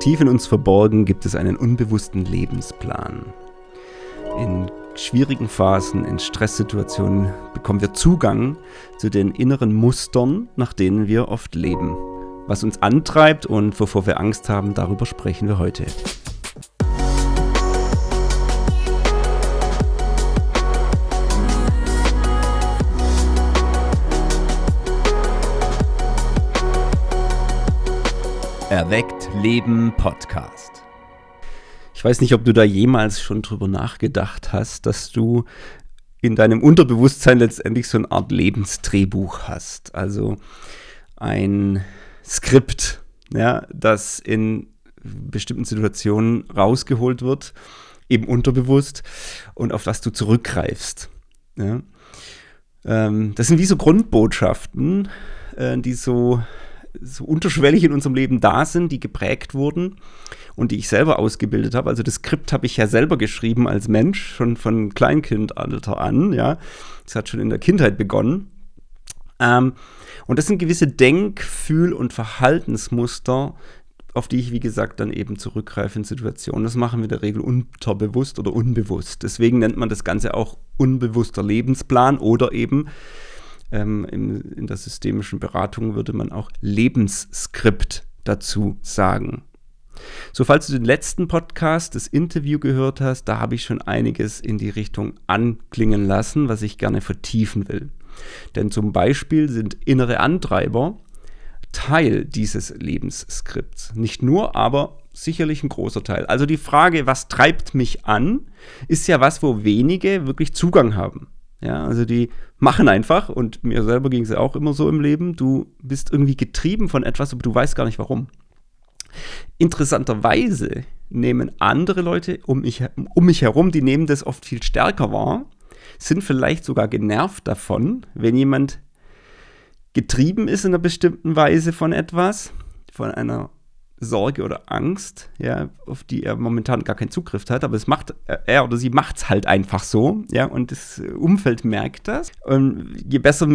Tief in uns verborgen gibt es einen unbewussten Lebensplan. In schwierigen Phasen, in Stresssituationen bekommen wir Zugang zu den inneren Mustern, nach denen wir oft leben. Was uns antreibt und wovor wir Angst haben, darüber sprechen wir heute. Erweckt Leben Podcast. Ich weiß nicht, ob du da jemals schon drüber nachgedacht hast, dass du in deinem Unterbewusstsein letztendlich so eine Art Lebensdrehbuch hast. Also ein Skript, ja, das in bestimmten Situationen rausgeholt wird, eben unterbewusst, und auf das du zurückgreifst. Ja. Ähm, das sind wie so Grundbotschaften, äh, die so so unterschwellig in unserem Leben da sind, die geprägt wurden und die ich selber ausgebildet habe. Also das Skript habe ich ja selber geschrieben als Mensch, schon von Kleinkindalter an, ja. Das hat schon in der Kindheit begonnen. Ähm, und das sind gewisse Denk-, Fühl- und Verhaltensmuster, auf die ich, wie gesagt, dann eben zurückgreife in Situationen. Das machen wir in der Regel unterbewusst oder unbewusst. Deswegen nennt man das Ganze auch unbewusster Lebensplan oder eben ähm, in, in der systemischen Beratung würde man auch Lebensskript dazu sagen. So, falls du den letzten Podcast, das Interview gehört hast, da habe ich schon einiges in die Richtung anklingen lassen, was ich gerne vertiefen will. Denn zum Beispiel sind innere Antreiber Teil dieses Lebensskripts. Nicht nur, aber sicherlich ein großer Teil. Also die Frage, was treibt mich an, ist ja was, wo wenige wirklich Zugang haben. Ja, also die machen einfach und mir selber ging es ja auch immer so im Leben. Du bist irgendwie getrieben von etwas, aber du weißt gar nicht warum. Interessanterweise nehmen andere Leute um mich, um mich herum, die nehmen das oft viel stärker wahr, sind vielleicht sogar genervt davon, wenn jemand getrieben ist in einer bestimmten Weise von etwas, von einer Sorge oder Angst, ja, auf die er momentan gar keinen Zugriff hat, aber es macht er oder sie macht es halt einfach so, ja, und das Umfeld merkt das. Und je besser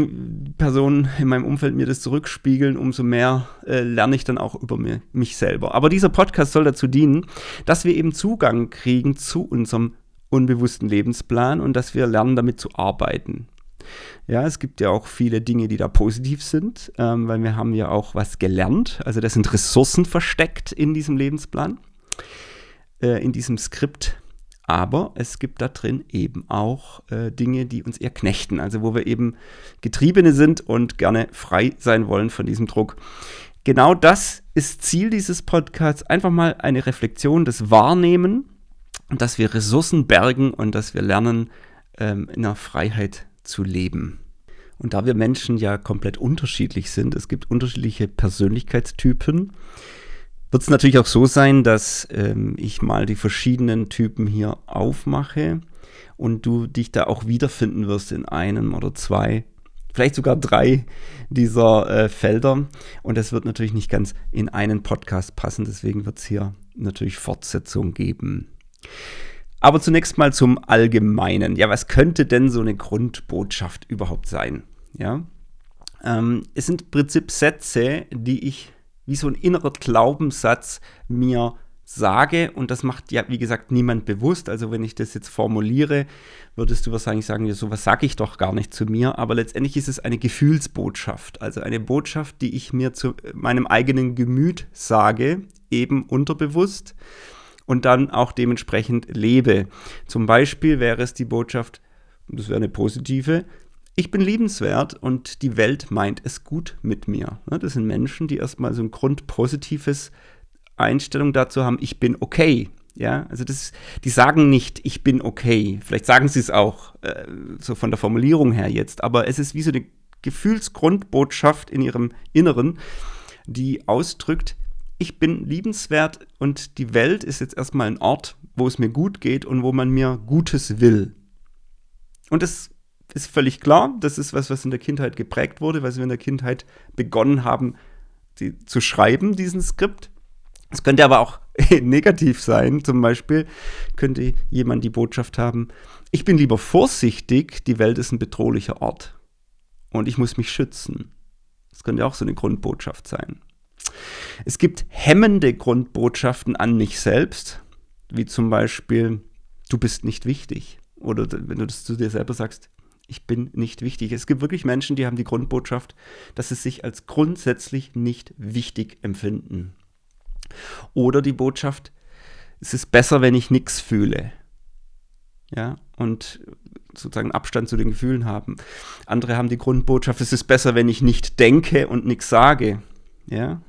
Personen in meinem Umfeld mir das zurückspiegeln, umso mehr äh, lerne ich dann auch über mir, mich selber. Aber dieser Podcast soll dazu dienen, dass wir eben Zugang kriegen zu unserem unbewussten Lebensplan und dass wir lernen, damit zu arbeiten. Ja, es gibt ja auch viele Dinge, die da positiv sind, ähm, weil wir haben ja auch was gelernt. Also da sind Ressourcen versteckt in diesem Lebensplan, äh, in diesem Skript. Aber es gibt da drin eben auch äh, Dinge, die uns eher knechten. Also wo wir eben Getriebene sind und gerne frei sein wollen von diesem Druck. Genau das ist Ziel dieses Podcasts. Einfach mal eine Reflexion des Wahrnehmen, dass wir Ressourcen bergen und dass wir lernen, ähm, in der Freiheit zu leben. Und da wir Menschen ja komplett unterschiedlich sind, es gibt unterschiedliche Persönlichkeitstypen, wird es natürlich auch so sein, dass ähm, ich mal die verschiedenen Typen hier aufmache und du dich da auch wiederfinden wirst in einem oder zwei, vielleicht sogar drei dieser äh, Felder. Und das wird natürlich nicht ganz in einen Podcast passen, deswegen wird es hier natürlich Fortsetzung geben. Aber zunächst mal zum Allgemeinen. Ja, was könnte denn so eine Grundbotschaft überhaupt sein? Ja, ähm, es sind im Prinzip Sätze, die ich wie so ein innerer Glaubenssatz mir sage und das macht ja, wie gesagt, niemand bewusst. Also wenn ich das jetzt formuliere, würdest du wahrscheinlich sagen, ja, sowas sage ich doch gar nicht zu mir, aber letztendlich ist es eine Gefühlsbotschaft, also eine Botschaft, die ich mir zu meinem eigenen Gemüt sage, eben unterbewusst und dann auch dementsprechend lebe. Zum Beispiel wäre es die Botschaft, das wäre eine positive, ich bin liebenswert und die Welt meint es gut mit mir. Das sind Menschen, die erstmal so ein grundpositives Einstellung dazu haben, ich bin okay. Ja, also das, die sagen nicht, ich bin okay. Vielleicht sagen sie es auch, äh, so von der Formulierung her jetzt, aber es ist wie so eine Gefühlsgrundbotschaft in ihrem Inneren, die ausdrückt, ich bin liebenswert und die Welt ist jetzt erstmal ein Ort, wo es mir gut geht und wo man mir Gutes will. Und das ist völlig klar, das ist was, was in der Kindheit geprägt wurde, weil wir in der Kindheit begonnen haben, die, zu schreiben, diesen Skript. Es könnte aber auch negativ sein. Zum Beispiel könnte jemand die Botschaft haben, ich bin lieber vorsichtig, die Welt ist ein bedrohlicher Ort und ich muss mich schützen. Das könnte auch so eine Grundbotschaft sein. Es gibt hemmende Grundbotschaften an mich selbst, wie zum Beispiel, du bist nicht wichtig. Oder wenn du das zu dir selber sagst, ich bin nicht wichtig. Es gibt wirklich Menschen, die haben die Grundbotschaft, dass sie sich als grundsätzlich nicht wichtig empfinden. Oder die Botschaft, es ist besser, wenn ich nichts fühle. Ja, und sozusagen Abstand zu den Gefühlen haben. Andere haben die Grundbotschaft, es ist besser, wenn ich nicht denke und nichts sage. Ja,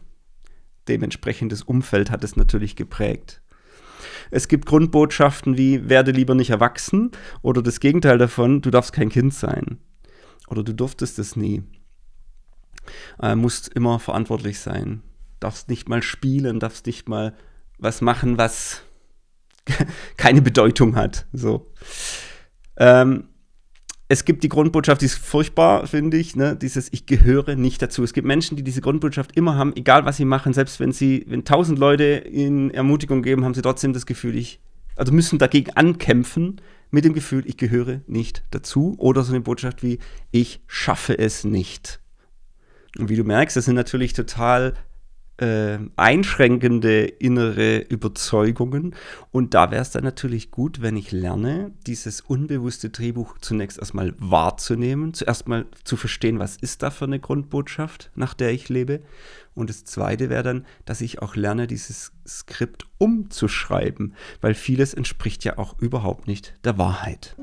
dementsprechendes Umfeld hat es natürlich geprägt. Es gibt Grundbotschaften wie werde lieber nicht erwachsen oder das Gegenteil davon, du darfst kein Kind sein oder du durftest es nie. Äh, musst immer verantwortlich sein, darfst nicht mal spielen, darfst nicht mal was machen, was keine Bedeutung hat. So. Ähm, es gibt die Grundbotschaft, die ist furchtbar, finde ich, ne? dieses Ich gehöre nicht dazu. Es gibt Menschen, die diese Grundbotschaft immer haben, egal was sie machen, selbst wenn sie, wenn tausend Leute ihnen Ermutigung geben, haben sie trotzdem das Gefühl, ich, also müssen dagegen ankämpfen mit dem Gefühl, ich gehöre nicht dazu. Oder so eine Botschaft wie, ich schaffe es nicht. Und wie du merkst, das sind natürlich total äh, einschränkende innere Überzeugungen. Und da wäre es dann natürlich gut, wenn ich lerne, dieses unbewusste Drehbuch zunächst erstmal wahrzunehmen, zuerst mal zu verstehen, was ist da für eine Grundbotschaft, nach der ich lebe. Und das Zweite wäre dann, dass ich auch lerne, dieses Skript umzuschreiben, weil vieles entspricht ja auch überhaupt nicht der Wahrheit.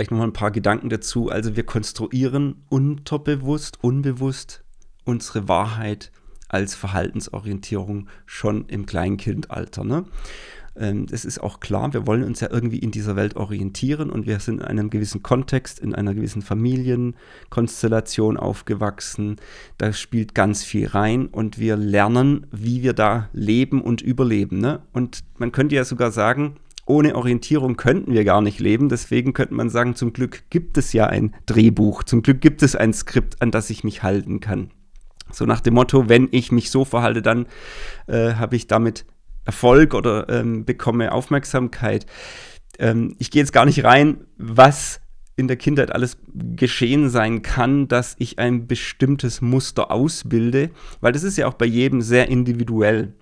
Vielleicht nochmal ein paar Gedanken dazu. Also wir konstruieren unterbewusst, unbewusst unsere Wahrheit als Verhaltensorientierung schon im Kleinkindalter. Ne? Ähm, das ist auch klar, wir wollen uns ja irgendwie in dieser Welt orientieren und wir sind in einem gewissen Kontext, in einer gewissen Familienkonstellation aufgewachsen. Da spielt ganz viel rein und wir lernen, wie wir da leben und überleben. Ne? Und man könnte ja sogar sagen, ohne Orientierung könnten wir gar nicht leben. Deswegen könnte man sagen, zum Glück gibt es ja ein Drehbuch, zum Glück gibt es ein Skript, an das ich mich halten kann. So nach dem Motto, wenn ich mich so verhalte, dann äh, habe ich damit Erfolg oder ähm, bekomme Aufmerksamkeit. Ähm, ich gehe jetzt gar nicht rein, was in der Kindheit alles geschehen sein kann, dass ich ein bestimmtes Muster ausbilde, weil das ist ja auch bei jedem sehr individuell.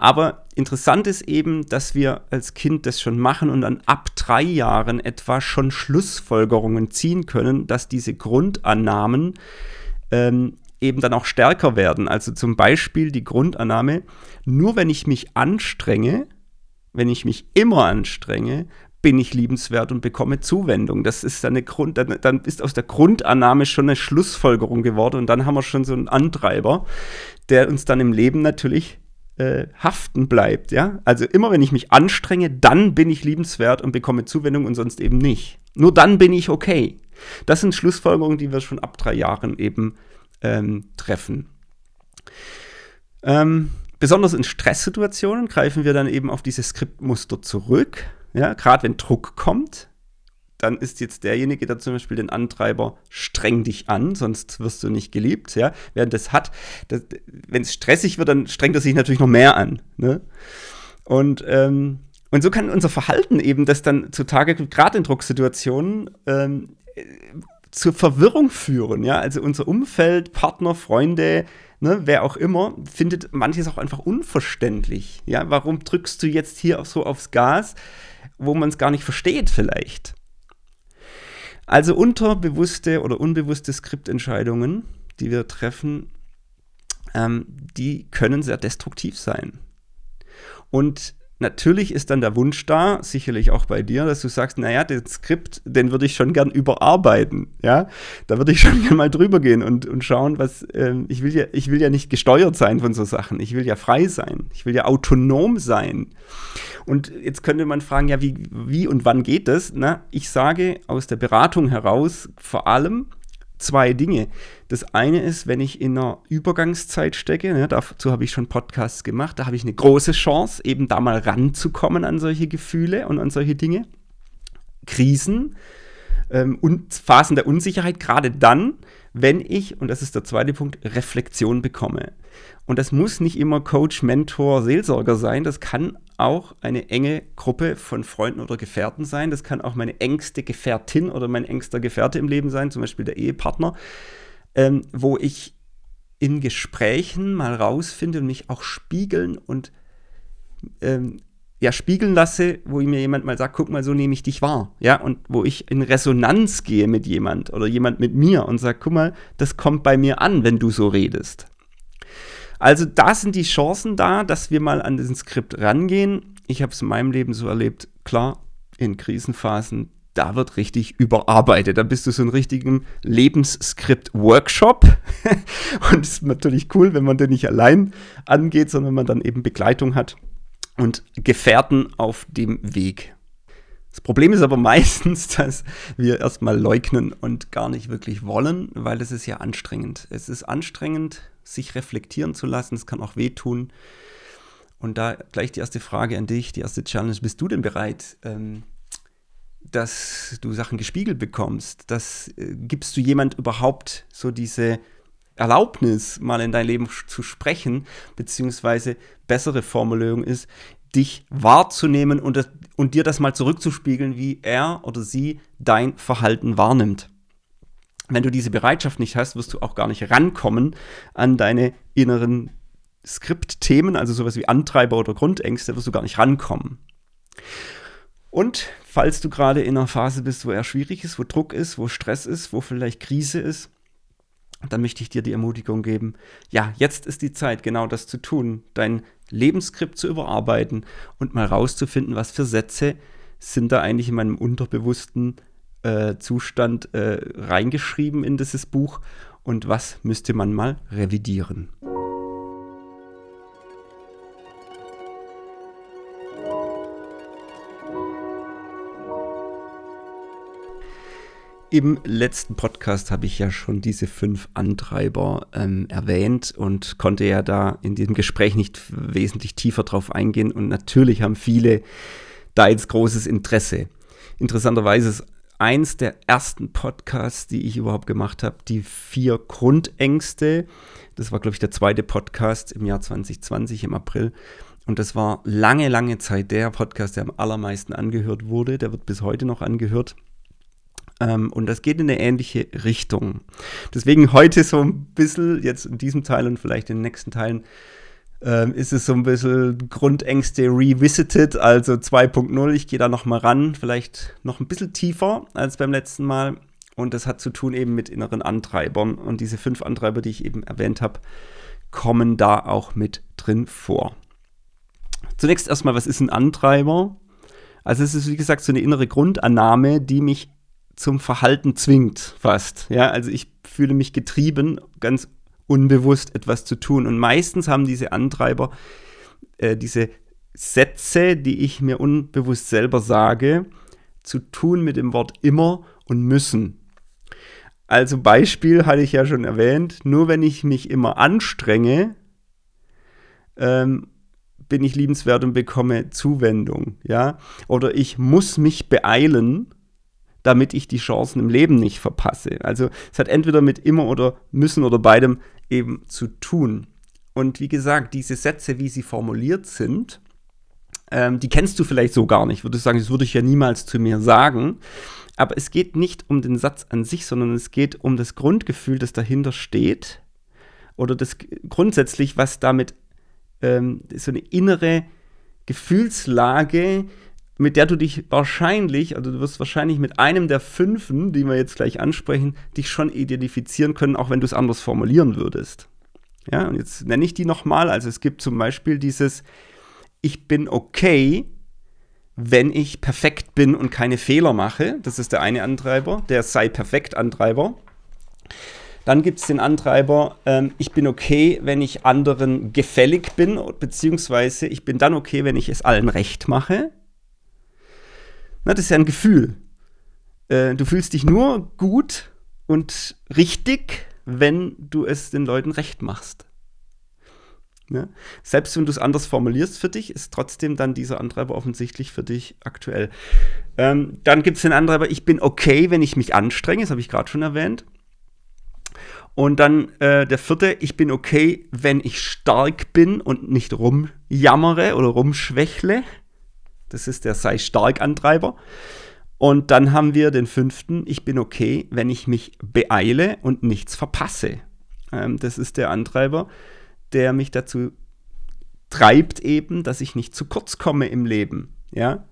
Aber interessant ist eben, dass wir als Kind das schon machen und dann ab drei Jahren etwa schon Schlussfolgerungen ziehen können, dass diese Grundannahmen ähm, eben dann auch stärker werden. Also zum Beispiel die Grundannahme, nur wenn ich mich anstrenge, wenn ich mich immer anstrenge, bin ich liebenswert und bekomme Zuwendung. Das ist eine Grund, dann, dann, ist aus der Grundannahme schon eine Schlussfolgerung geworden und dann haben wir schon so einen Antreiber, der uns dann im Leben natürlich äh, haften bleibt. Ja? Also immer wenn ich mich anstrenge, dann bin ich liebenswert und bekomme Zuwendung und sonst eben nicht. Nur dann bin ich okay. Das sind Schlussfolgerungen, die wir schon ab drei Jahren eben ähm, treffen. Ähm, besonders in Stresssituationen greifen wir dann eben auf diese Skriptmuster zurück. Ja, gerade wenn Druck kommt, dann ist jetzt derjenige, der zum Beispiel den Antreiber streng dich an, sonst wirst du nicht geliebt, ja. Während das hat, wenn es stressig wird, dann strengt er sich natürlich noch mehr an. Ne? Und, ähm, und so kann unser Verhalten eben das dann zutage, gerade in Drucksituationen, ähm, zur Verwirrung führen, ja. Also unser Umfeld, Partner, Freunde, ne, wer auch immer, findet manches auch einfach unverständlich. Ja, warum drückst du jetzt hier so aufs Gas, wo man es gar nicht versteht vielleicht? Also unterbewusste oder unbewusste Skriptentscheidungen, die wir treffen, ähm, die können sehr destruktiv sein. Und Natürlich ist dann der Wunsch da, sicherlich auch bei dir, dass du sagst, naja, den Skript, den würde ich schon gern überarbeiten, ja. Da würde ich schon gern mal drüber gehen und, und schauen, was, ähm, ich will ja, ich will ja nicht gesteuert sein von so Sachen. Ich will ja frei sein. Ich will ja autonom sein. Und jetzt könnte man fragen, ja, wie, wie und wann geht das? Na, ich sage aus der Beratung heraus vor allem, zwei Dinge. Das eine ist, wenn ich in einer Übergangszeit stecke, ne, dazu habe ich schon Podcasts gemacht, da habe ich eine große Chance, eben da mal ranzukommen an solche Gefühle und an solche Dinge. Krisen ähm, und Phasen der Unsicherheit, gerade dann, wenn ich, und das ist der zweite Punkt, Reflexion bekomme. Und das muss nicht immer Coach, Mentor, Seelsorger sein, das kann auch eine enge Gruppe von Freunden oder Gefährten sein. Das kann auch meine engste Gefährtin oder mein engster Gefährte im Leben sein, zum Beispiel der Ehepartner, ähm, wo ich in Gesprächen mal rausfinde und mich auch spiegeln und ähm, ja, spiegeln lasse, wo mir jemand mal sagt, guck mal, so nehme ich dich wahr. Ja, und wo ich in Resonanz gehe mit jemand oder jemand mit mir und sage, guck mal, das kommt bei mir an, wenn du so redest. Also da sind die Chancen da, dass wir mal an diesen Skript rangehen. Ich habe es in meinem Leben so erlebt, klar, in Krisenphasen, da wird richtig überarbeitet. Da bist du so ein richtigen Lebensskript-Workshop. und es ist natürlich cool, wenn man den nicht allein angeht, sondern man dann eben Begleitung hat und Gefährten auf dem Weg. Das Problem ist aber meistens, dass wir erstmal leugnen und gar nicht wirklich wollen, weil es ist ja anstrengend. Es ist anstrengend, sich reflektieren zu lassen. Es kann auch wehtun. Und da gleich die erste Frage an dich, die erste Challenge. Bist du denn bereit, ähm, dass du Sachen gespiegelt bekommst? Das, äh, gibst du jemand überhaupt so diese Erlaubnis, mal in dein Leben zu sprechen, beziehungsweise bessere Formulierung ist, dich wahrzunehmen und, und dir das mal zurückzuspiegeln, wie er oder sie dein Verhalten wahrnimmt. Wenn du diese Bereitschaft nicht hast, wirst du auch gar nicht rankommen an deine inneren Skriptthemen, also sowas wie Antreiber oder Grundängste, wirst du gar nicht rankommen. Und falls du gerade in einer Phase bist, wo er schwierig ist, wo Druck ist, wo Stress ist, wo vielleicht Krise ist, dann möchte ich dir die Ermutigung geben, ja, jetzt ist die Zeit, genau das zu tun, dein Lebensskript zu überarbeiten und mal rauszufinden, was für Sätze sind da eigentlich in meinem unterbewussten äh, Zustand äh, reingeschrieben in dieses Buch und was müsste man mal revidieren. Im letzten Podcast habe ich ja schon diese fünf Antreiber ähm, erwähnt und konnte ja da in diesem Gespräch nicht wesentlich tiefer drauf eingehen. Und natürlich haben viele da jetzt großes Interesse. Interessanterweise ist eins der ersten Podcasts, die ich überhaupt gemacht habe, die vier Grundängste. Das war, glaube ich, der zweite Podcast im Jahr 2020 im April. Und das war lange, lange Zeit der Podcast, der am allermeisten angehört wurde. Der wird bis heute noch angehört. Ähm, und das geht in eine ähnliche Richtung. Deswegen heute so ein bisschen, jetzt in diesem Teil und vielleicht in den nächsten Teilen, ähm, ist es so ein bisschen Grundängste revisited, also 2.0. Ich gehe da nochmal ran, vielleicht noch ein bisschen tiefer als beim letzten Mal. Und das hat zu tun eben mit inneren Antreibern. Und diese fünf Antreiber, die ich eben erwähnt habe, kommen da auch mit drin vor. Zunächst erstmal, was ist ein Antreiber? Also es ist, wie gesagt, so eine innere Grundannahme, die mich zum Verhalten zwingt, fast. Ja, also ich fühle mich getrieben, ganz unbewusst etwas zu tun. Und meistens haben diese Antreiber äh, diese Sätze, die ich mir unbewusst selber sage, zu tun mit dem Wort immer und müssen. Also Beispiel hatte ich ja schon erwähnt, nur wenn ich mich immer anstrenge, ähm, bin ich liebenswert und bekomme Zuwendung, ja? Oder ich muss mich beeilen, damit ich die Chancen im Leben nicht verpasse. Also es hat entweder mit immer oder müssen oder beidem eben zu tun. Und wie gesagt, diese Sätze, wie sie formuliert sind, ähm, die kennst du vielleicht so gar nicht. Würde sagen, das würde ich ja niemals zu mir sagen. Aber es geht nicht um den Satz an sich, sondern es geht um das Grundgefühl, das dahinter steht. Oder das grundsätzlich, was damit ähm, so eine innere Gefühlslage, mit der du dich wahrscheinlich, also du wirst wahrscheinlich mit einem der fünfen, die wir jetzt gleich ansprechen, dich schon identifizieren können, auch wenn du es anders formulieren würdest. Ja, und jetzt nenne ich die nochmal. Also es gibt zum Beispiel dieses Ich bin okay, wenn ich perfekt bin und keine Fehler mache. Das ist der eine Antreiber, der sei perfekt Antreiber. Dann gibt es den Antreiber, ähm, ich bin okay, wenn ich anderen gefällig bin, beziehungsweise ich bin dann okay, wenn ich es allen recht mache. Na, das ist ja ein Gefühl. Äh, du fühlst dich nur gut und richtig, wenn du es den Leuten recht machst. Ja? Selbst wenn du es anders formulierst für dich, ist trotzdem dann dieser Antreiber offensichtlich für dich aktuell. Ähm, dann gibt es den Antreiber, ich bin okay, wenn ich mich anstrenge, das habe ich gerade schon erwähnt. Und dann äh, der vierte, ich bin okay, wenn ich stark bin und nicht rumjammere oder rumschwächle. Das ist der sei stark Antreiber. Und dann haben wir den fünften, ich bin okay, wenn ich mich beeile und nichts verpasse. Ähm, das ist der Antreiber, der mich dazu treibt eben, dass ich nicht zu kurz komme im Leben. Ja,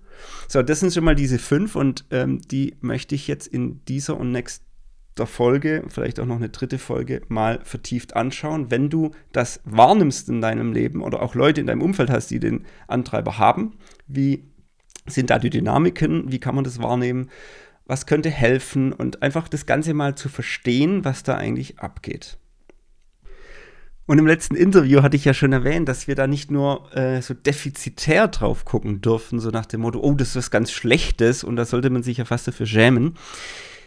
so, das sind schon mal diese fünf und ähm, die möchte ich jetzt in dieser und nächster Folge, vielleicht auch noch eine dritte Folge, mal vertieft anschauen. Wenn du das wahrnimmst in deinem Leben oder auch Leute in deinem Umfeld hast, die den Antreiber haben, wie sind da die Dynamiken? Wie kann man das wahrnehmen? Was könnte helfen? Und einfach das Ganze mal zu verstehen, was da eigentlich abgeht. Und im letzten Interview hatte ich ja schon erwähnt, dass wir da nicht nur äh, so defizitär drauf gucken dürfen, so nach dem Motto, oh, das ist was ganz Schlechtes und da sollte man sich ja fast dafür schämen.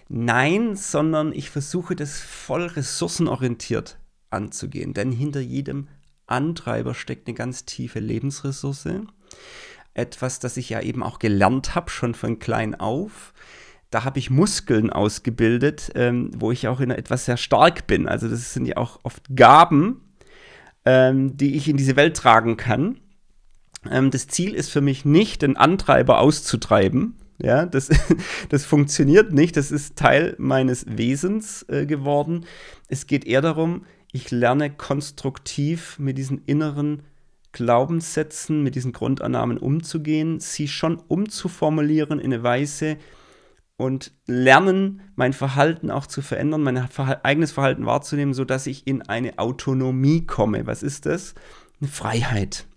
Nein, sondern ich versuche das voll ressourcenorientiert anzugehen, denn hinter jedem Antreiber steckt eine ganz tiefe Lebensressource. Etwas, das ich ja eben auch gelernt habe, schon von klein auf da habe ich Muskeln ausgebildet, ähm, wo ich auch in etwas sehr stark bin. Also das sind ja auch oft Gaben, ähm, die ich in diese Welt tragen kann. Ähm, das Ziel ist für mich nicht, den Antreiber auszutreiben. Ja, das, das funktioniert nicht. Das ist Teil meines Wesens äh, geworden. Es geht eher darum, ich lerne konstruktiv mit diesen inneren Glaubenssätzen, mit diesen Grundannahmen umzugehen, sie schon umzuformulieren in eine Weise, und lernen, mein Verhalten auch zu verändern, mein eigenes Verhalten wahrzunehmen, sodass ich in eine Autonomie komme. Was ist das? Eine Freiheit.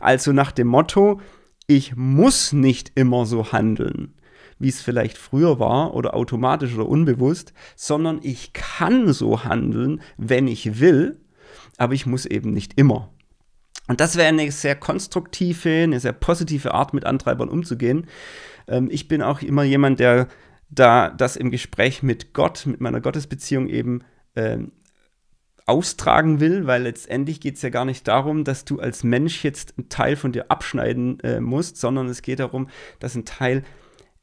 Also nach dem Motto, ich muss nicht immer so handeln, wie es vielleicht früher war oder automatisch oder unbewusst, sondern ich kann so handeln, wenn ich will, aber ich muss eben nicht immer. Und das wäre eine sehr konstruktive, eine sehr positive Art, mit Antreibern umzugehen. Ähm, ich bin auch immer jemand, der da das im Gespräch mit Gott, mit meiner Gottesbeziehung eben äh, austragen will, weil letztendlich geht es ja gar nicht darum, dass du als Mensch jetzt einen Teil von dir abschneiden äh, musst, sondern es geht darum, dass ein Teil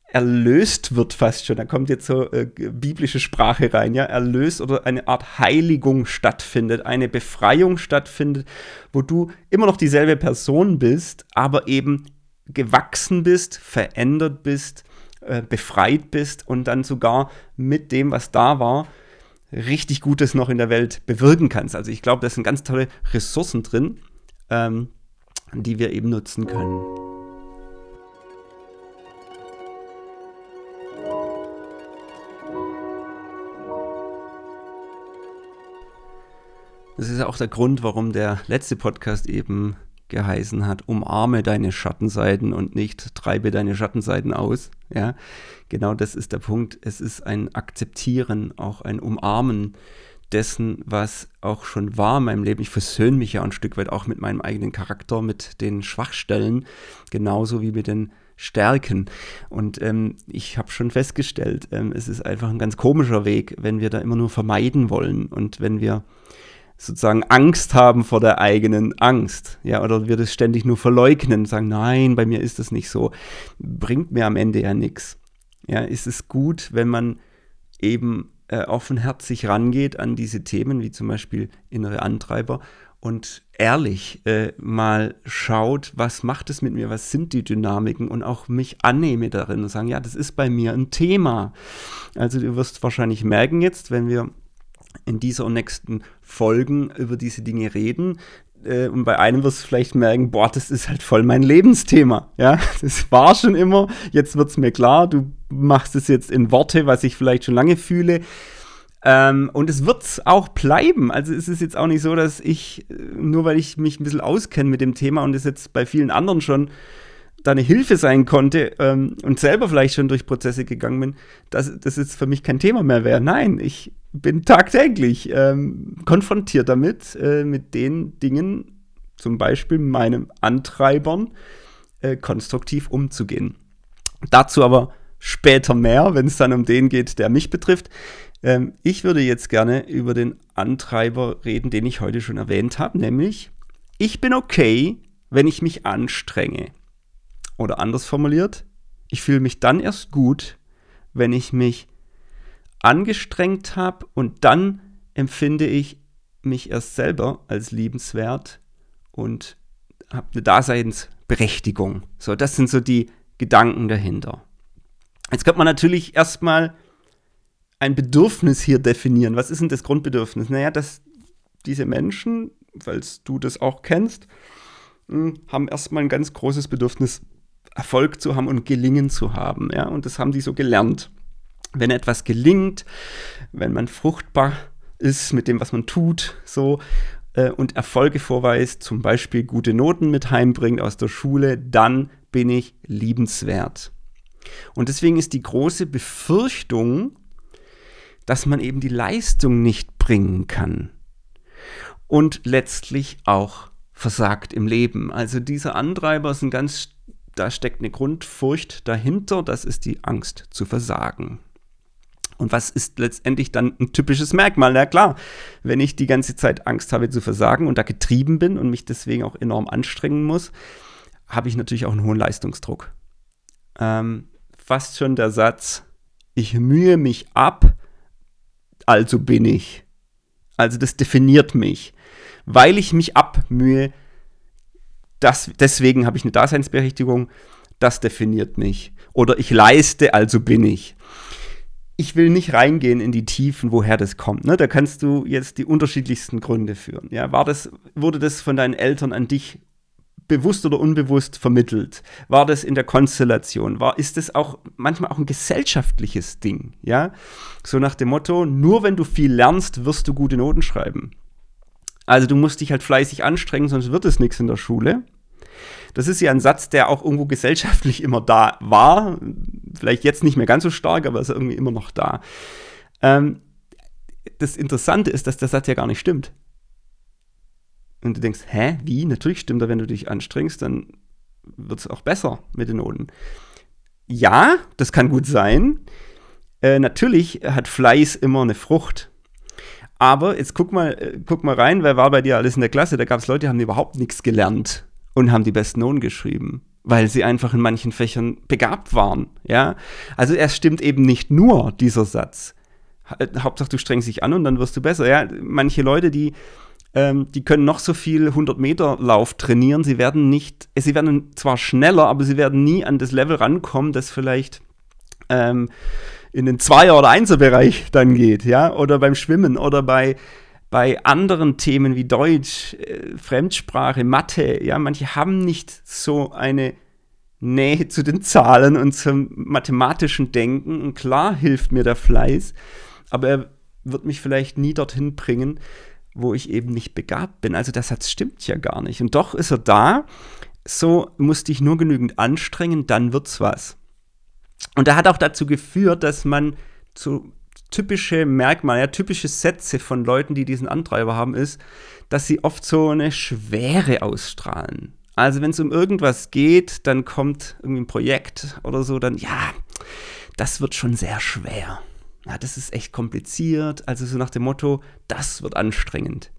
erlöst wird fast schon. Da kommt jetzt so äh, biblische Sprache rein, ja, erlöst oder eine Art Heiligung stattfindet, eine Befreiung stattfindet, wo du immer noch dieselbe Person bist, aber eben gewachsen bist, verändert bist, äh, befreit bist und dann sogar mit dem, was da war, richtig Gutes noch in der Welt bewirken kannst. Also ich glaube, da sind ganz tolle Ressourcen drin, ähm, die wir eben nutzen können. Das ist ja auch der Grund, warum der letzte Podcast eben geheißen hat, umarme deine Schattenseiten und nicht treibe deine Schattenseiten aus. Ja, genau das ist der Punkt. Es ist ein Akzeptieren, auch ein Umarmen dessen, was auch schon war in meinem Leben. Ich versöhne mich ja ein Stück weit auch mit meinem eigenen Charakter, mit den Schwachstellen, genauso wie mit den Stärken. Und ähm, ich habe schon festgestellt, ähm, es ist einfach ein ganz komischer Weg, wenn wir da immer nur vermeiden wollen und wenn wir sozusagen Angst haben vor der eigenen Angst, ja, oder wir das ständig nur verleugnen und sagen, nein, bei mir ist das nicht so, bringt mir am Ende ja nichts. Ja, ist es gut, wenn man eben äh, offenherzig rangeht an diese Themen, wie zum Beispiel innere Antreiber und ehrlich äh, mal schaut, was macht es mit mir, was sind die Dynamiken und auch mich annehme darin und sagen, ja, das ist bei mir ein Thema. Also du wirst wahrscheinlich merken jetzt, wenn wir in dieser und nächsten Folgen über diese Dinge reden. Äh, und bei einem wirst du vielleicht merken, boah, das ist halt voll mein Lebensthema. Ja, das war schon immer. Jetzt wird es mir klar, du machst es jetzt in Worte, was ich vielleicht schon lange fühle. Ähm, und es wird es auch bleiben. Also es ist jetzt auch nicht so, dass ich, äh, nur weil ich mich ein bisschen auskenne mit dem Thema und es jetzt bei vielen anderen schon da eine Hilfe sein konnte ähm, und selber vielleicht schon durch Prozesse gegangen bin, dass das jetzt für mich kein Thema mehr wäre. Nein, ich bin tagtäglich ähm, konfrontiert damit, äh, mit den Dingen, zum Beispiel meinen Antreibern, äh, konstruktiv umzugehen. Dazu aber später mehr, wenn es dann um den geht, der mich betrifft. Ähm, ich würde jetzt gerne über den Antreiber reden, den ich heute schon erwähnt habe, nämlich ich bin okay, wenn ich mich anstrenge. Oder anders formuliert, ich fühle mich dann erst gut, wenn ich mich angestrengt habe und dann empfinde ich mich erst selber als liebenswert und habe eine Daseinsberechtigung. So, das sind so die Gedanken dahinter. Jetzt könnte man natürlich erstmal ein Bedürfnis hier definieren. Was ist denn das Grundbedürfnis? Naja, dass diese Menschen, falls du das auch kennst, hm, haben erstmal ein ganz großes Bedürfnis, Erfolg zu haben und Gelingen zu haben. Ja? Und das haben die so gelernt. Wenn etwas gelingt, wenn man fruchtbar ist mit dem, was man tut, so äh, und Erfolge vorweist, zum Beispiel gute Noten mit heimbringt aus der Schule, dann bin ich liebenswert. Und deswegen ist die große Befürchtung, dass man eben die Leistung nicht bringen kann und letztlich auch versagt im Leben. Also dieser Antreiber ist ein ganz, da steckt eine Grundfurcht dahinter, das ist die Angst zu versagen. Und was ist letztendlich dann ein typisches Merkmal? Na klar, wenn ich die ganze Zeit Angst habe zu versagen und da getrieben bin und mich deswegen auch enorm anstrengen muss, habe ich natürlich auch einen hohen Leistungsdruck. Ähm, fast schon der Satz, ich mühe mich ab, also bin ich. Also das definiert mich. Weil ich mich abmühe, das, deswegen habe ich eine Daseinsberechtigung, das definiert mich. Oder ich leiste, also bin ich ich will nicht reingehen in die Tiefen, woher das kommt. Ne? Da kannst du jetzt die unterschiedlichsten Gründe führen. Ja? War das, wurde das von deinen Eltern an dich bewusst oder unbewusst vermittelt? War das in der Konstellation? War, ist das auch manchmal auch ein gesellschaftliches Ding? Ja? So nach dem Motto, nur wenn du viel lernst, wirst du gute Noten schreiben. Also du musst dich halt fleißig anstrengen, sonst wird es nichts in der Schule. Das ist ja ein Satz, der auch irgendwo gesellschaftlich immer da war. Vielleicht jetzt nicht mehr ganz so stark, aber ist irgendwie immer noch da. Ähm, das Interessante ist, dass der Satz ja gar nicht stimmt. Und du denkst, hä, wie? Natürlich stimmt er, wenn du dich anstrengst, dann wird es auch besser mit den Noten. Ja, das kann gut sein. Äh, natürlich hat Fleiß immer eine Frucht. Aber jetzt guck mal, äh, guck mal rein, wer war bei dir alles in der Klasse? Da gab es Leute, die haben überhaupt nichts gelernt und haben die besten Noten geschrieben, weil sie einfach in manchen Fächern begabt waren. Ja, also er stimmt eben nicht nur dieser Satz. Hauptsache du strengst dich an und dann wirst du besser. Ja, manche Leute, die ähm, die können noch so viel 100 Meter Lauf trainieren, sie werden nicht, sie werden zwar schneller, aber sie werden nie an das Level rankommen, das vielleicht ähm, in den Zweier- oder Einser-Bereich dann geht, ja, oder beim Schwimmen oder bei bei anderen Themen wie Deutsch, äh, Fremdsprache, Mathe, ja, manche haben nicht so eine Nähe zu den Zahlen und zum mathematischen Denken. Und klar hilft mir der Fleiß, aber er wird mich vielleicht nie dorthin bringen, wo ich eben nicht begabt bin. Also der Satz stimmt ja gar nicht. Und doch ist er da. So musste ich nur genügend anstrengen, dann wird's was. Und er hat auch dazu geführt, dass man zu typische Merkmal, ja, typische Sätze von Leuten, die diesen Antreiber haben, ist, dass sie oft so eine Schwere ausstrahlen. Also wenn es um irgendwas geht, dann kommt irgendwie ein Projekt oder so, dann ja, das wird schon sehr schwer. Ja, das ist echt kompliziert. Also so nach dem Motto, das wird anstrengend.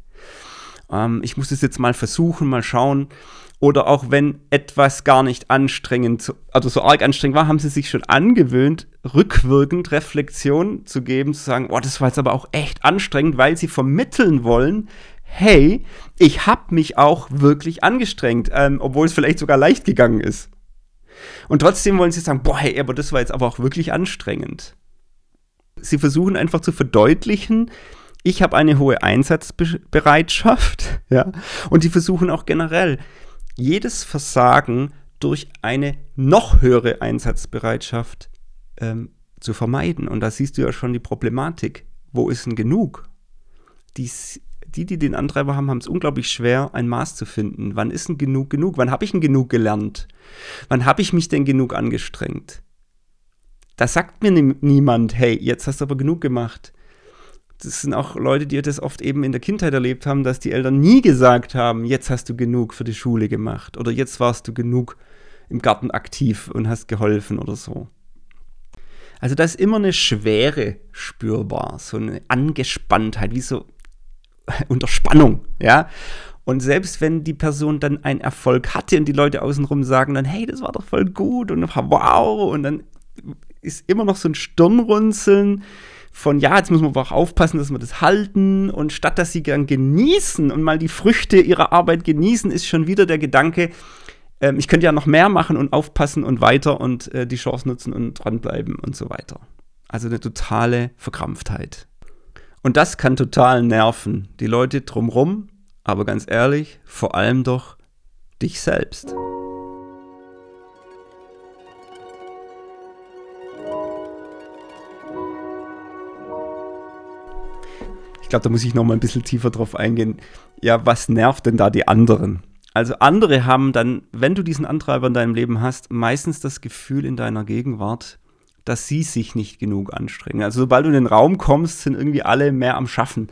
Ähm, ich muss es jetzt mal versuchen, mal schauen. Oder auch wenn etwas gar nicht anstrengend, also so arg anstrengend war, haben sie sich schon angewöhnt, rückwirkend Reflexion zu geben, zu sagen, oh, das war jetzt aber auch echt anstrengend, weil sie vermitteln wollen, hey, ich habe mich auch wirklich angestrengt, ähm, obwohl es vielleicht sogar leicht gegangen ist. Und trotzdem wollen sie sagen, boah, hey, aber das war jetzt aber auch wirklich anstrengend. Sie versuchen einfach zu verdeutlichen, ich habe eine hohe Einsatzbereitschaft, ja, und die versuchen auch generell jedes Versagen durch eine noch höhere Einsatzbereitschaft ähm, zu vermeiden. Und da siehst du ja schon die Problematik. Wo ist denn genug? Die, die, die den Antreiber haben, haben es unglaublich schwer, ein Maß zu finden. Wann ist denn genug genug? Wann habe ich denn genug gelernt? Wann habe ich mich denn genug angestrengt? Da sagt mir niemand, hey, jetzt hast du aber genug gemacht das sind auch Leute, die das oft eben in der Kindheit erlebt haben, dass die Eltern nie gesagt haben, jetzt hast du genug für die Schule gemacht oder jetzt warst du genug im Garten aktiv und hast geholfen oder so. Also da ist immer eine Schwere spürbar, so eine Angespanntheit, wie so unter Spannung, ja. Und selbst wenn die Person dann einen Erfolg hatte und die Leute außenrum sagen dann, hey, das war doch voll gut und wow, und dann ist immer noch so ein Stirnrunzeln, von, ja, jetzt müssen wir aber auch aufpassen, dass wir das halten und statt dass sie dann genießen und mal die Früchte ihrer Arbeit genießen, ist schon wieder der Gedanke, äh, ich könnte ja noch mehr machen und aufpassen und weiter und äh, die Chance nutzen und dranbleiben und so weiter. Also eine totale Verkrampftheit. Und das kann total nerven. Die Leute drumrum, aber ganz ehrlich, vor allem doch dich selbst. Ich glaube, da muss ich noch mal ein bisschen tiefer drauf eingehen. Ja, was nervt denn da die anderen? Also andere haben dann, wenn du diesen Antreiber in deinem Leben hast, meistens das Gefühl in deiner Gegenwart, dass sie sich nicht genug anstrengen. Also sobald du in den Raum kommst, sind irgendwie alle mehr am Schaffen.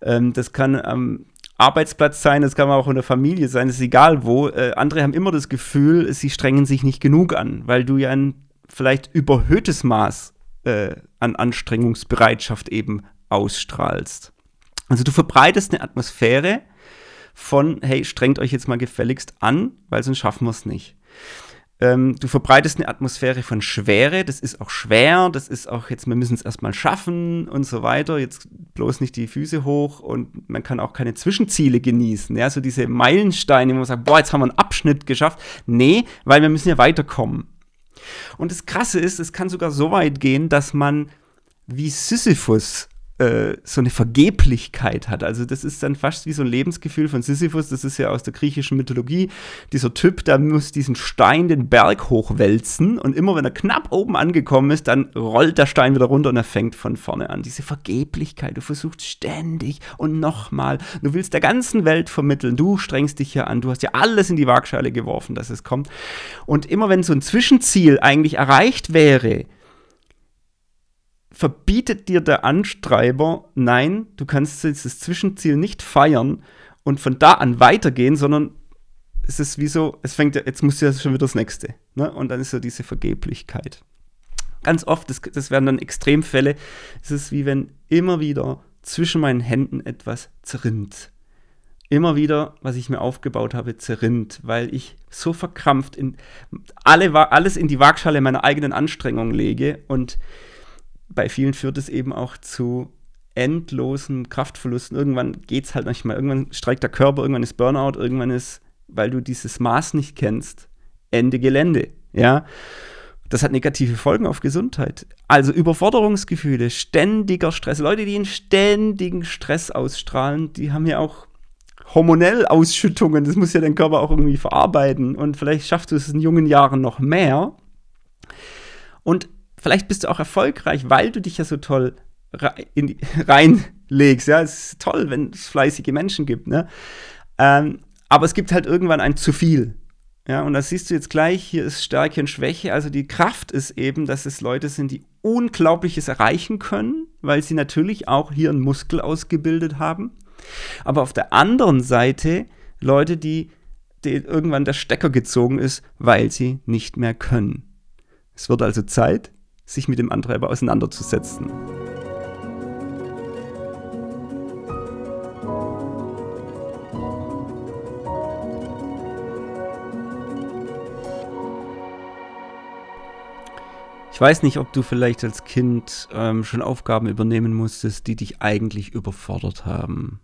Ähm, das kann am Arbeitsplatz sein, das kann auch in der Familie sein, ist egal wo. Äh, andere haben immer das Gefühl, sie strengen sich nicht genug an, weil du ja ein vielleicht überhöhtes Maß äh, an Anstrengungsbereitschaft eben ausstrahlst. Also du verbreitest eine Atmosphäre von, hey, strengt euch jetzt mal gefälligst an, weil sonst schaffen wir es nicht. Ähm, du verbreitest eine Atmosphäre von Schwere, das ist auch schwer, das ist auch jetzt, wir müssen es erstmal schaffen und so weiter, jetzt bloß nicht die Füße hoch und man kann auch keine Zwischenziele genießen, ja, so diese Meilensteine, wo man sagt, boah, jetzt haben wir einen Abschnitt geschafft. Nee, weil wir müssen ja weiterkommen. Und das Krasse ist, es kann sogar so weit gehen, dass man wie Sisyphus äh, so eine Vergeblichkeit hat. Also das ist dann fast wie so ein Lebensgefühl von Sisyphus, das ist ja aus der griechischen Mythologie. Dieser Typ, der muss diesen Stein den Berg hochwälzen und immer wenn er knapp oben angekommen ist, dann rollt der Stein wieder runter und er fängt von vorne an. Diese Vergeblichkeit, du versuchst ständig und nochmal, du willst der ganzen Welt vermitteln, du strengst dich ja an, du hast ja alles in die Waagschale geworfen, dass es kommt. Und immer wenn so ein Zwischenziel eigentlich erreicht wäre, verbietet dir der Anstreiber, nein, du kannst dieses Zwischenziel nicht feiern und von da an weitergehen, sondern es ist wie so, es fängt, jetzt muss ja schon wieder das nächste. Ne? Und dann ist so diese Vergeblichkeit. Ganz oft, das, das werden dann Extremfälle, es ist wie wenn immer wieder zwischen meinen Händen etwas zerrinnt. Immer wieder, was ich mir aufgebaut habe, zerrinnt, weil ich so verkrampft in alle, alles in die Waagschale meiner eigenen Anstrengung lege und bei vielen führt es eben auch zu endlosen Kraftverlusten. Irgendwann geht es halt mehr. Irgendwann streikt der Körper, irgendwann ist Burnout, irgendwann ist, weil du dieses Maß nicht kennst, Ende Gelände. Ja. Das hat negative Folgen auf Gesundheit. Also Überforderungsgefühle, ständiger Stress. Leute, die einen ständigen Stress ausstrahlen, die haben ja auch hormonell Ausschüttungen. Das muss ja dein Körper auch irgendwie verarbeiten. Und vielleicht schaffst du es in jungen Jahren noch mehr. Und vielleicht bist du auch erfolgreich, weil du dich ja so toll reinlegst. Ja, es ist toll, wenn es fleißige Menschen gibt. Ne? Ähm, aber es gibt halt irgendwann ein zu viel. Ja, und das siehst du jetzt gleich, hier ist Stärke und Schwäche. Also die Kraft ist eben, dass es Leute sind, die Unglaubliches erreichen können, weil sie natürlich auch hier einen Muskel ausgebildet haben. Aber auf der anderen Seite Leute, die, die irgendwann der Stecker gezogen ist, weil sie nicht mehr können. Es wird also Zeit, sich mit dem Antreiber auseinanderzusetzen. Ich weiß nicht, ob du vielleicht als Kind ähm, schon Aufgaben übernehmen musstest, die dich eigentlich überfordert haben.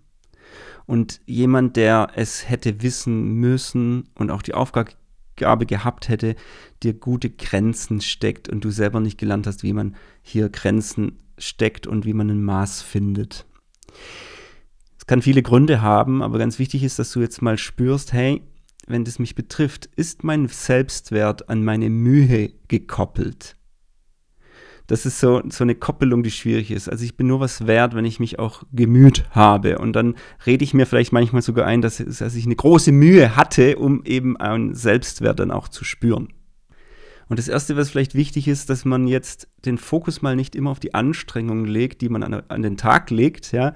Und jemand, der es hätte wissen müssen und auch die Aufgabe Gabe gehabt hätte, dir gute Grenzen steckt und du selber nicht gelernt hast, wie man hier Grenzen steckt und wie man ein Maß findet. Es kann viele Gründe haben, aber ganz wichtig ist, dass du jetzt mal spürst, hey, wenn das mich betrifft, ist mein Selbstwert an meine Mühe gekoppelt das ist so, so eine Koppelung, die schwierig ist. Also ich bin nur was wert, wenn ich mich auch gemüht habe. Und dann rede ich mir vielleicht manchmal sogar ein, dass, dass ich eine große Mühe hatte, um eben einen Selbstwert dann auch zu spüren. Und das Erste, was vielleicht wichtig ist, dass man jetzt den Fokus mal nicht immer auf die Anstrengungen legt, die man an, an den Tag legt, ja,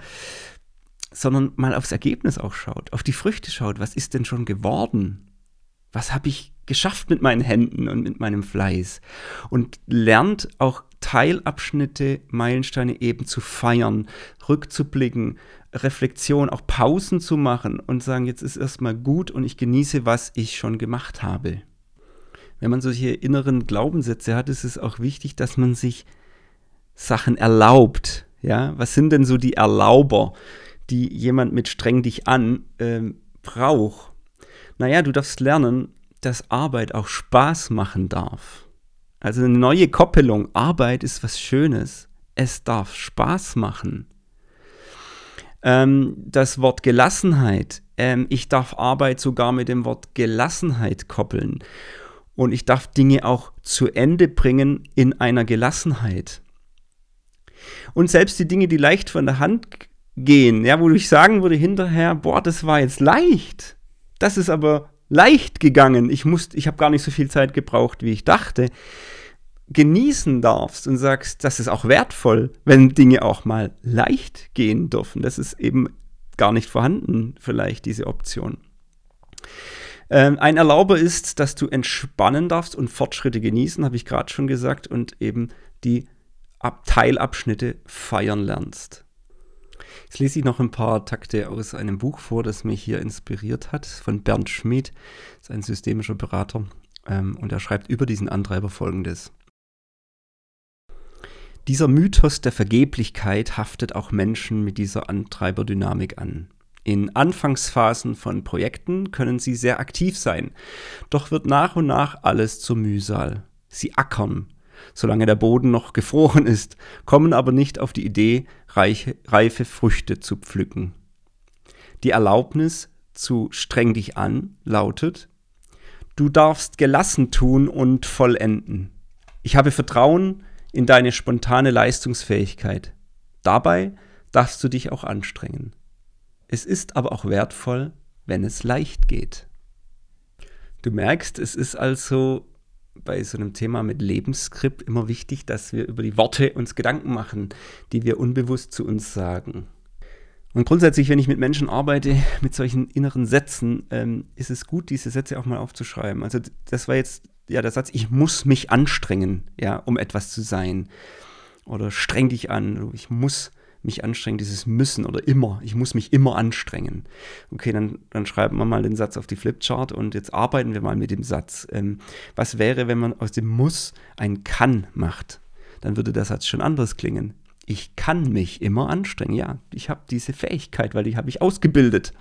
sondern mal aufs Ergebnis auch schaut, auf die Früchte schaut. Was ist denn schon geworden? Was habe ich geschafft mit meinen Händen und mit meinem Fleiß? Und lernt auch Teilabschnitte, Meilensteine eben zu feiern, rückzublicken, Reflexion, auch Pausen zu machen und sagen, jetzt ist erstmal gut und ich genieße, was ich schon gemacht habe. Wenn man solche inneren Glaubenssätze hat, ist es auch wichtig, dass man sich Sachen erlaubt? Ja, was sind denn so die Erlauber, die jemand mit streng dich an ähm, braucht? Naja, du darfst lernen, dass Arbeit auch Spaß machen darf. Also eine neue Koppelung. Arbeit ist was Schönes. Es darf Spaß machen. Ähm, das Wort Gelassenheit. Ähm, ich darf Arbeit sogar mit dem Wort Gelassenheit koppeln. Und ich darf Dinge auch zu Ende bringen in einer Gelassenheit. Und selbst die Dinge, die leicht von der Hand gehen, ja, wo ich sagen würde hinterher, boah, das war jetzt leicht. Das ist aber leicht gegangen. Ich musste, ich habe gar nicht so viel Zeit gebraucht, wie ich dachte. Genießen darfst und sagst, das ist auch wertvoll, wenn Dinge auch mal leicht gehen dürfen. Das ist eben gar nicht vorhanden, vielleicht diese Option. Ähm, ein Erlauber ist, dass du entspannen darfst und Fortschritte genießen, habe ich gerade schon gesagt, und eben die Ab Teilabschnitte feiern lernst. Jetzt lese ich noch ein paar Takte aus einem Buch vor, das mich hier inspiriert hat, von Bernd Schmid, ist ein systemischer Berater, ähm, und er schreibt über diesen Antreiber folgendes. Dieser Mythos der Vergeblichkeit haftet auch Menschen mit dieser Antreiberdynamik an. In Anfangsphasen von Projekten können sie sehr aktiv sein, doch wird nach und nach alles zur Mühsal. Sie ackern, solange der Boden noch gefroren ist, kommen aber nicht auf die Idee, reiche, reife Früchte zu pflücken. Die Erlaubnis zu streng dich an lautet, du darfst gelassen tun und vollenden. Ich habe Vertrauen in deine spontane Leistungsfähigkeit. Dabei darfst du dich auch anstrengen. Es ist aber auch wertvoll, wenn es leicht geht. Du merkst, es ist also bei so einem Thema mit Lebensskript immer wichtig, dass wir über die Worte uns Gedanken machen, die wir unbewusst zu uns sagen. Und grundsätzlich, wenn ich mit Menschen arbeite, mit solchen inneren Sätzen, ähm, ist es gut, diese Sätze auch mal aufzuschreiben. Also das war jetzt ja der Satz, ich muss mich anstrengen, ja, um etwas zu sein. Oder streng dich an, ich muss mich anstrengen, dieses Müssen oder immer. Ich muss mich immer anstrengen. Okay, dann, dann schreiben wir mal den Satz auf die Flipchart und jetzt arbeiten wir mal mit dem Satz. Ähm, was wäre, wenn man aus dem Muss ein Kann macht? Dann würde der Satz schon anders klingen. Ich kann mich immer anstrengen. Ja, ich habe diese Fähigkeit, weil die habe ich ausgebildet.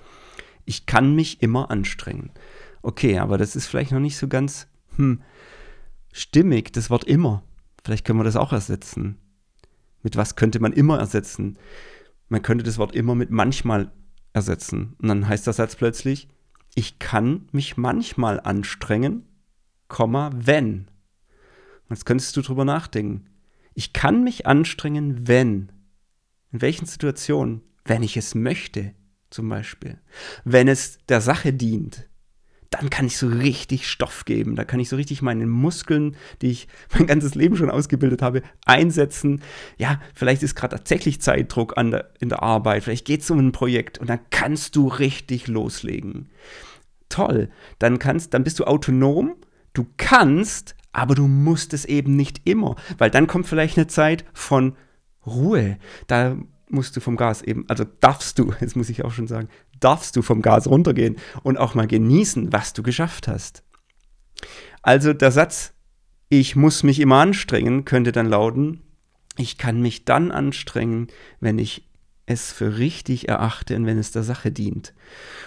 Ich kann mich immer anstrengen. Okay, aber das ist vielleicht noch nicht so ganz hm, stimmig, das Wort immer. Vielleicht können wir das auch ersetzen. Mit was könnte man immer ersetzen? Man könnte das Wort immer mit manchmal ersetzen. Und dann heißt der Satz plötzlich, ich kann mich manchmal anstrengen, Komma, wenn. Jetzt könntest du drüber nachdenken. Ich kann mich anstrengen, wenn. In welchen Situationen? Wenn ich es möchte, zum Beispiel. Wenn es der Sache dient dann kann ich so richtig Stoff geben. Da kann ich so richtig meine Muskeln, die ich mein ganzes Leben schon ausgebildet habe, einsetzen. Ja, vielleicht ist gerade tatsächlich Zeitdruck an der, in der Arbeit, vielleicht geht es um ein Projekt und dann kannst du richtig loslegen. Toll, dann kannst, dann bist du autonom, du kannst, aber du musst es eben nicht immer, weil dann kommt vielleicht eine Zeit von Ruhe. Da musst du vom Gas eben, also darfst du, jetzt muss ich auch schon sagen, darfst du vom Gas runtergehen und auch mal genießen, was du geschafft hast. Also der Satz, ich muss mich immer anstrengen, könnte dann lauten, ich kann mich dann anstrengen, wenn ich es für richtig erachte und wenn es der Sache dient.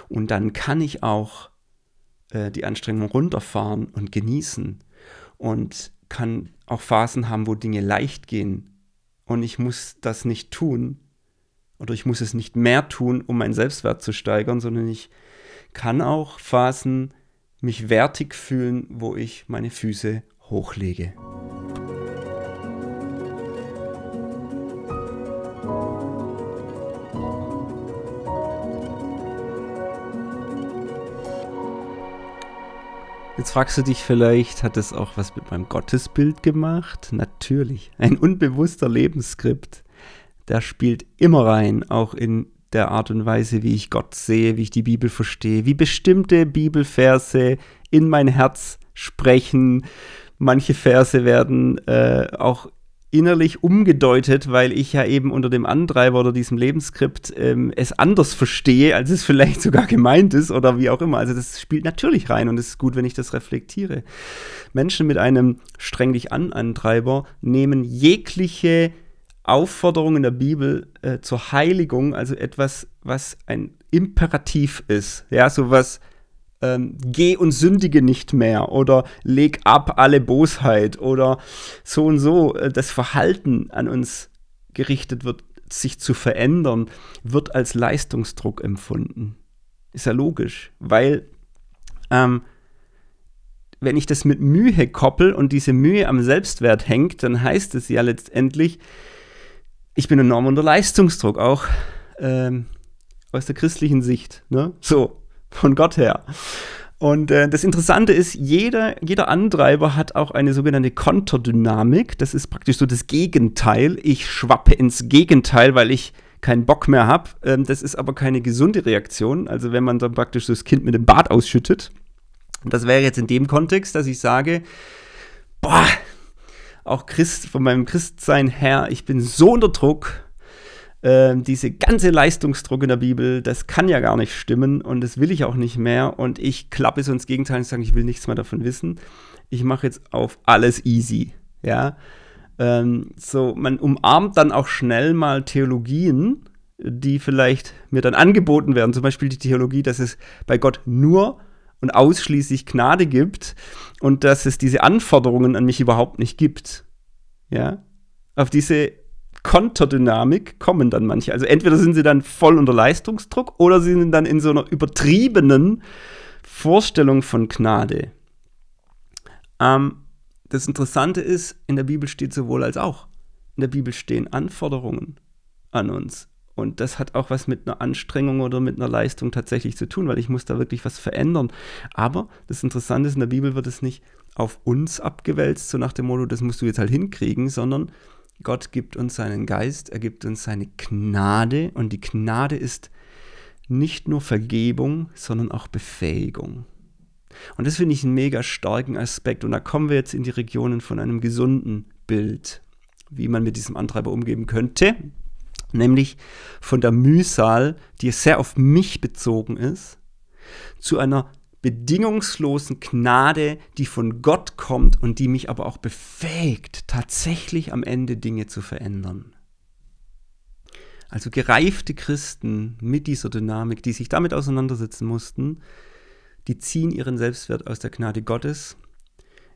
Und dann kann ich auch äh, die Anstrengung runterfahren und genießen und kann auch Phasen haben, wo Dinge leicht gehen. Und ich muss das nicht tun, oder ich muss es nicht mehr tun, um meinen Selbstwert zu steigern, sondern ich kann auch Phasen mich wertig fühlen, wo ich meine Füße hochlege. Jetzt fragst du dich vielleicht, hat es auch was mit meinem Gottesbild gemacht? Natürlich, ein unbewusster Lebensskript der spielt immer rein, auch in der Art und Weise, wie ich Gott sehe, wie ich die Bibel verstehe, wie bestimmte Bibelverse in mein Herz sprechen. Manche Verse werden äh, auch innerlich umgedeutet, weil ich ja eben unter dem Antreiber oder diesem Lebensskript ähm, es anders verstehe, als es vielleicht sogar gemeint ist oder wie auch immer. Also das spielt natürlich rein und es ist gut, wenn ich das reflektiere. Menschen mit einem streng dich an Antreiber nehmen jegliche Aufforderung in der Bibel äh, zur Heiligung, also etwas, was ein Imperativ ist, ja, sowas, ähm, geh und sündige nicht mehr oder leg ab alle Bosheit oder so und so äh, das Verhalten an uns gerichtet wird, sich zu verändern, wird als Leistungsdruck empfunden. Ist ja logisch, weil ähm, wenn ich das mit Mühe koppel und diese Mühe am Selbstwert hängt, dann heißt es ja letztendlich, ich bin enorm unter Leistungsdruck, auch ähm, aus der christlichen Sicht. Ne? So, von Gott her. Und äh, das Interessante ist, jeder, jeder Antreiber hat auch eine sogenannte Konterdynamik. Das ist praktisch so das Gegenteil. Ich schwappe ins Gegenteil, weil ich keinen Bock mehr habe. Ähm, das ist aber keine gesunde Reaktion. Also wenn man dann praktisch das Kind mit dem Bad ausschüttet. Und das wäre jetzt in dem Kontext, dass ich sage, boah, auch Christ, von meinem Christsein her, ich bin so unter Druck, äh, diese ganze Leistungsdruck in der Bibel, das kann ja gar nicht stimmen und das will ich auch nicht mehr. Und ich klappe so ins Gegenteil und sage, ich will nichts mehr davon wissen. Ich mache jetzt auf alles easy. Ja. Ähm, so, man umarmt dann auch schnell mal Theologien, die vielleicht mir dann angeboten werden. Zum Beispiel die Theologie, dass es bei Gott nur und ausschließlich Gnade gibt und dass es diese Anforderungen an mich überhaupt nicht gibt. Ja, auf diese Konterdynamik kommen dann manche. Also entweder sind sie dann voll unter Leistungsdruck oder sie sind dann in so einer übertriebenen Vorstellung von Gnade. Ähm, das Interessante ist, in der Bibel steht sowohl als auch. In der Bibel stehen Anforderungen an uns. Und das hat auch was mit einer Anstrengung oder mit einer Leistung tatsächlich zu tun, weil ich muss da wirklich was verändern. Aber das Interessante ist, in der Bibel wird es nicht auf uns abgewälzt, so nach dem Motto, das musst du jetzt halt hinkriegen, sondern Gott gibt uns seinen Geist, er gibt uns seine Gnade und die Gnade ist nicht nur Vergebung, sondern auch Befähigung. Und das finde ich einen mega starken Aspekt. Und da kommen wir jetzt in die Regionen von einem gesunden Bild, wie man mit diesem Antreiber umgehen könnte. Nämlich von der Mühsal, die sehr auf mich bezogen ist, zu einer bedingungslosen Gnade, die von Gott kommt und die mich aber auch befähigt, tatsächlich am Ende Dinge zu verändern. Also gereifte Christen mit dieser Dynamik, die sich damit auseinandersetzen mussten, die ziehen ihren Selbstwert aus der Gnade Gottes,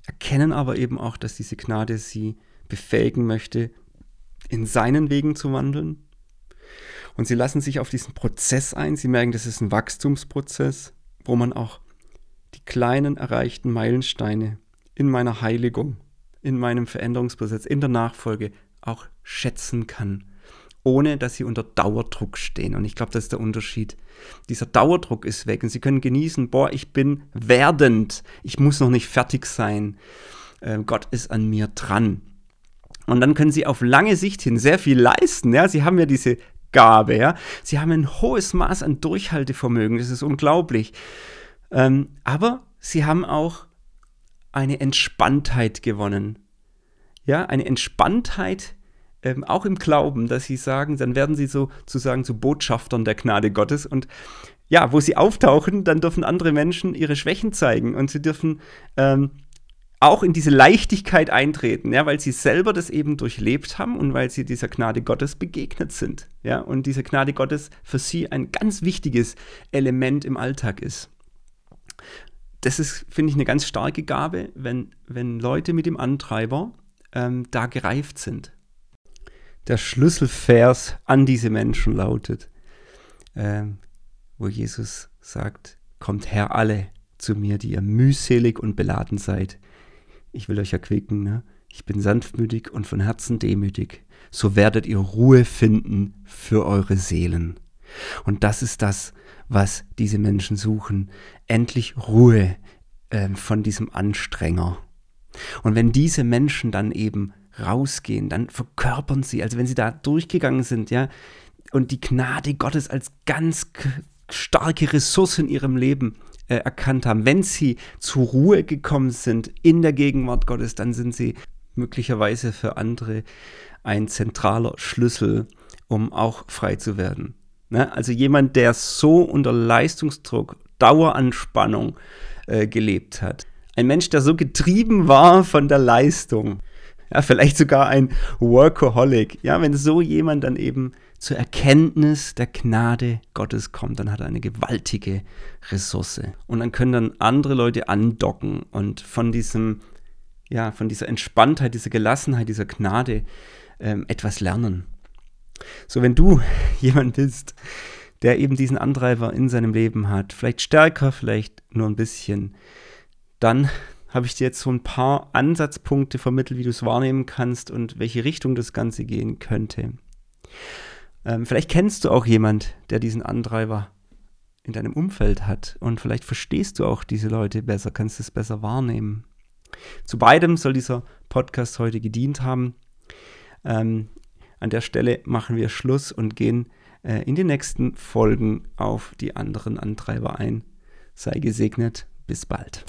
erkennen aber eben auch, dass diese Gnade sie befähigen möchte, in seinen Wegen zu wandeln. Und sie lassen sich auf diesen Prozess ein. Sie merken, das ist ein Wachstumsprozess, wo man auch die kleinen erreichten Meilensteine in meiner Heiligung, in meinem Veränderungsprozess, in der Nachfolge auch schätzen kann, ohne dass sie unter Dauerdruck stehen. Und ich glaube, das ist der Unterschied. Dieser Dauerdruck ist weg und sie können genießen, boah, ich bin werdend, ich muss noch nicht fertig sein. Äh, Gott ist an mir dran. Und dann können sie auf lange Sicht hin sehr viel leisten. Ja? Sie haben ja diese Gabe. Ja? Sie haben ein hohes Maß an Durchhaltevermögen. Das ist unglaublich. Ähm, aber sie haben auch eine Entspanntheit gewonnen. Ja, eine Entspanntheit, ähm, auch im Glauben, dass sie sagen, dann werden sie sozusagen zu Botschaftern der Gnade Gottes und ja, wo sie auftauchen, dann dürfen andere Menschen ihre Schwächen zeigen und sie dürfen ähm, auch in diese Leichtigkeit eintreten, ja, weil sie selber das eben durchlebt haben und weil sie dieser Gnade Gottes begegnet sind, ja, und diese Gnade Gottes für sie ein ganz wichtiges Element im Alltag ist das ist, finde ich, eine ganz starke Gabe, wenn, wenn Leute mit dem Antreiber ähm, da gereift sind. Der Schlüsselvers an diese Menschen lautet, ähm, wo Jesus sagt, kommt her alle zu mir, die ihr mühselig und beladen seid. Ich will euch erquicken, ne? ich bin sanftmütig und von Herzen demütig. So werdet ihr Ruhe finden für eure Seelen. Und das ist das, was diese Menschen suchen. Endlich Ruhe äh, von diesem Anstrenger. Und wenn diese Menschen dann eben rausgehen, dann verkörpern sie, also wenn sie da durchgegangen sind, ja, und die Gnade Gottes als ganz starke Ressource in ihrem Leben äh, erkannt haben, wenn sie zur Ruhe gekommen sind in der Gegenwart Gottes, dann sind sie möglicherweise für andere ein zentraler Schlüssel, um auch frei zu werden. Ne? Also jemand, der so unter Leistungsdruck, Daueranspannung äh, gelebt hat. Ein Mensch, der so getrieben war von der Leistung. Ja, vielleicht sogar ein Workaholic. Ja, wenn so jemand dann eben zur Erkenntnis der Gnade Gottes kommt, dann hat er eine gewaltige Ressource. Und dann können dann andere Leute andocken und von diesem, ja, von dieser Entspanntheit, dieser Gelassenheit, dieser Gnade ähm, etwas lernen. So, wenn du jemand bist, der eben diesen Antreiber in seinem Leben hat, vielleicht stärker, vielleicht nur ein bisschen, dann habe ich dir jetzt so ein paar Ansatzpunkte vermittelt, wie du es wahrnehmen kannst und welche Richtung das Ganze gehen könnte. Ähm, vielleicht kennst du auch jemand, der diesen Antreiber in deinem Umfeld hat und vielleicht verstehst du auch diese Leute besser, kannst es besser wahrnehmen. Zu beidem soll dieser Podcast heute gedient haben. Ähm, an der Stelle machen wir Schluss und gehen äh, in den nächsten Folgen auf die anderen Antreiber ein. Sei gesegnet, bis bald.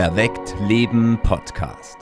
Erweckt Leben Podcast.